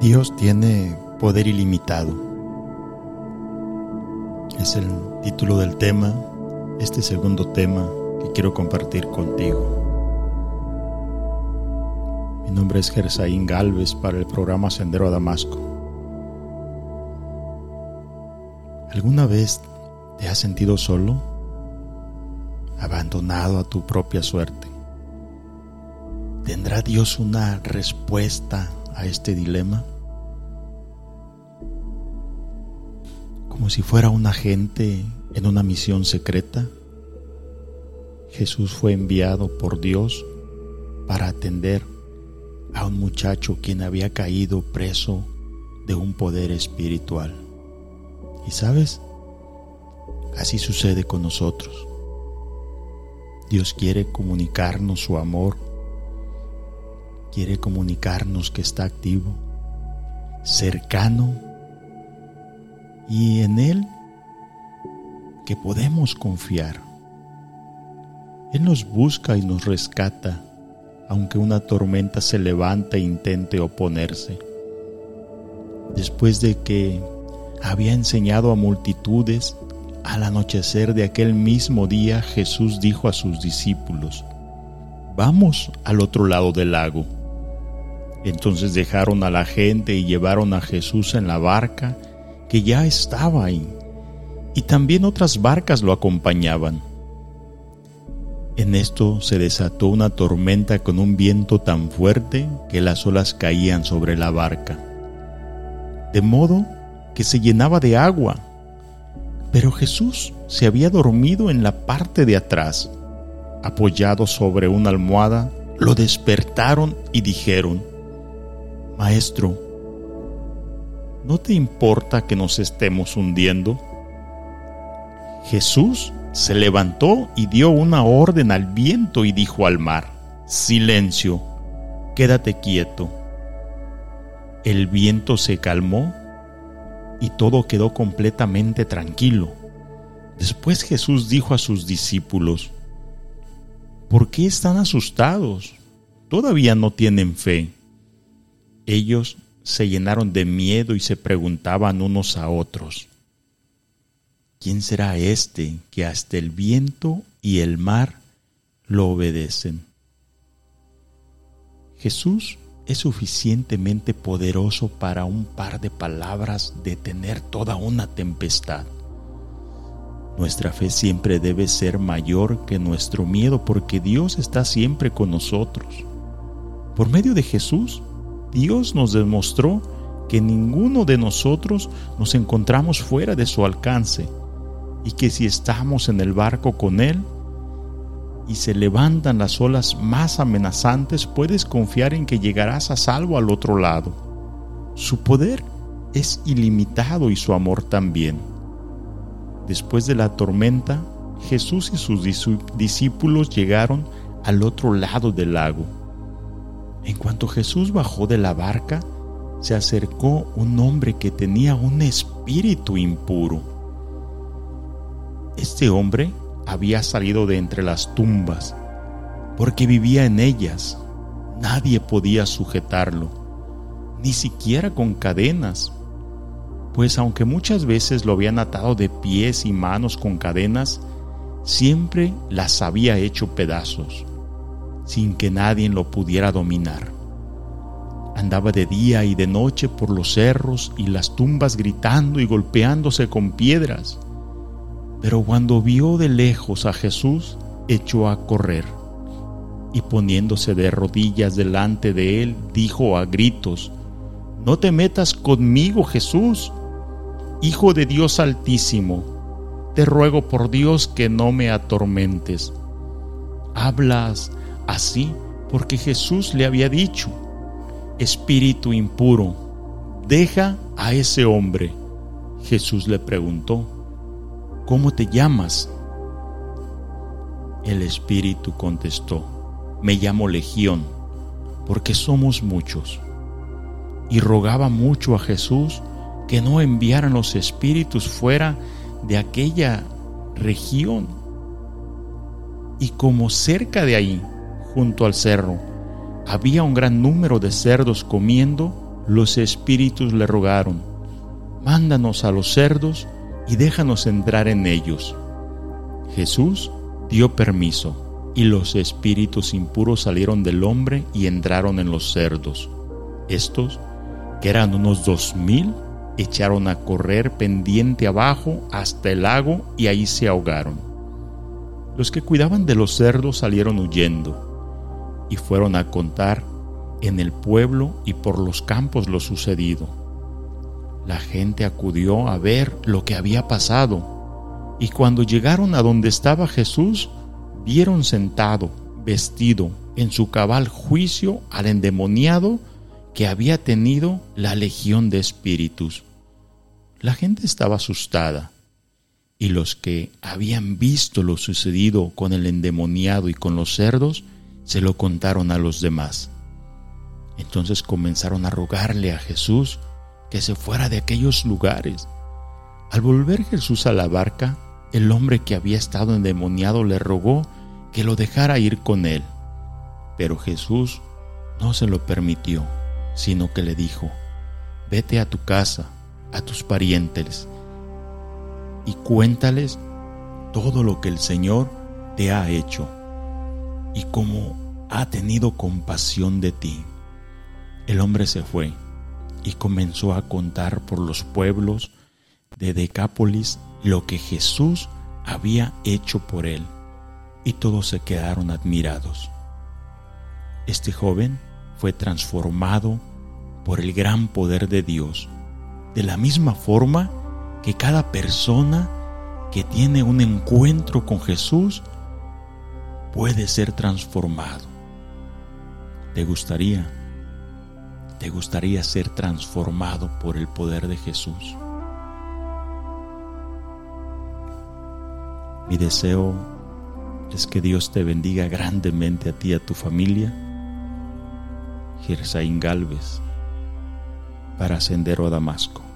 Dios tiene poder ilimitado. Es el título del tema, este segundo tema que quiero compartir contigo. Mi nombre es Gersaín Galvez para el programa Sendero a Damasco. ¿Alguna vez te has sentido solo? Abandonado a tu propia suerte. ¿Tendrá Dios una respuesta a este dilema? Como si fuera un agente en una misión secreta, Jesús fue enviado por Dios para atender a un muchacho quien había caído preso de un poder espiritual. Y sabes, así sucede con nosotros. Dios quiere comunicarnos su amor quiere comunicarnos que está activo, cercano y en Él que podemos confiar. Él nos busca y nos rescata, aunque una tormenta se levanta e intente oponerse. Después de que había enseñado a multitudes, al anochecer de aquel mismo día Jesús dijo a sus discípulos, Vamos al otro lado del lago. Entonces dejaron a la gente y llevaron a Jesús en la barca que ya estaba ahí, y también otras barcas lo acompañaban. En esto se desató una tormenta con un viento tan fuerte que las olas caían sobre la barca, de modo que se llenaba de agua. Pero Jesús se había dormido en la parte de atrás, apoyado sobre una almohada, lo despertaron y dijeron, Maestro, ¿no te importa que nos estemos hundiendo? Jesús se levantó y dio una orden al viento y dijo al mar, Silencio, quédate quieto. El viento se calmó y todo quedó completamente tranquilo. Después Jesús dijo a sus discípulos, ¿por qué están asustados? Todavía no tienen fe. Ellos se llenaron de miedo y se preguntaban unos a otros, ¿quién será este que hasta el viento y el mar lo obedecen? Jesús es suficientemente poderoso para un par de palabras detener toda una tempestad. Nuestra fe siempre debe ser mayor que nuestro miedo porque Dios está siempre con nosotros. Por medio de Jesús, Dios nos demostró que ninguno de nosotros nos encontramos fuera de su alcance y que si estamos en el barco con Él y se levantan las olas más amenazantes, puedes confiar en que llegarás a salvo al otro lado. Su poder es ilimitado y su amor también. Después de la tormenta, Jesús y sus discípulos llegaron al otro lado del lago en cuanto Jesús bajó de la barca, se acercó un hombre que tenía un espíritu impuro. Este hombre había salido de entre las tumbas, porque vivía en ellas. Nadie podía sujetarlo, ni siquiera con cadenas, pues aunque muchas veces lo habían atado de pies y manos con cadenas, siempre las había hecho pedazos sin que nadie lo pudiera dominar. Andaba de día y de noche por los cerros y las tumbas gritando y golpeándose con piedras. Pero cuando vio de lejos a Jesús, echó a correr y poniéndose de rodillas delante de él, dijo a gritos, No te metas conmigo, Jesús, Hijo de Dios Altísimo, te ruego por Dios que no me atormentes. Hablas así porque Jesús le había dicho, Espíritu impuro, deja a ese hombre. Jesús le preguntó, ¿cómo te llamas? El Espíritu contestó, me llamo Legión, porque somos muchos. Y rogaba mucho a Jesús que no enviaran los espíritus fuera de aquella región. Y como cerca de ahí junto al cerro. Había un gran número de cerdos comiendo, los espíritus le rogaron, mándanos a los cerdos y déjanos entrar en ellos. Jesús dio permiso, y los espíritus impuros salieron del hombre y entraron en los cerdos. Estos, que eran unos dos mil, echaron a correr pendiente abajo hasta el lago y ahí se ahogaron. Los que cuidaban de los cerdos salieron huyendo y fueron a contar en el pueblo y por los campos lo sucedido. La gente acudió a ver lo que había pasado y cuando llegaron a donde estaba Jesús, vieron sentado, vestido, en su cabal juicio al endemoniado que había tenido la legión de espíritus. La gente estaba asustada y los que habían visto lo sucedido con el endemoniado y con los cerdos se lo contaron a los demás. Entonces comenzaron a rogarle a Jesús que se fuera de aquellos lugares. Al volver Jesús a la barca, el hombre que había estado endemoniado le rogó que lo dejara ir con él. Pero Jesús no se lo permitió, sino que le dijo, vete a tu casa a tus parientes y cuéntales todo lo que el Señor te ha hecho y cómo ha tenido compasión de ti. El hombre se fue y comenzó a contar por los pueblos de Decápolis lo que Jesús había hecho por él, y todos se quedaron admirados. Este joven fue transformado por el gran poder de Dios de la misma forma que cada persona que tiene un encuentro con Jesús puede ser transformado. ¿Te gustaría? ¿Te gustaría ser transformado por el poder de Jesús? Mi deseo es que Dios te bendiga grandemente a ti y a tu familia. Gersaín Galvez para Sendero a Damasco.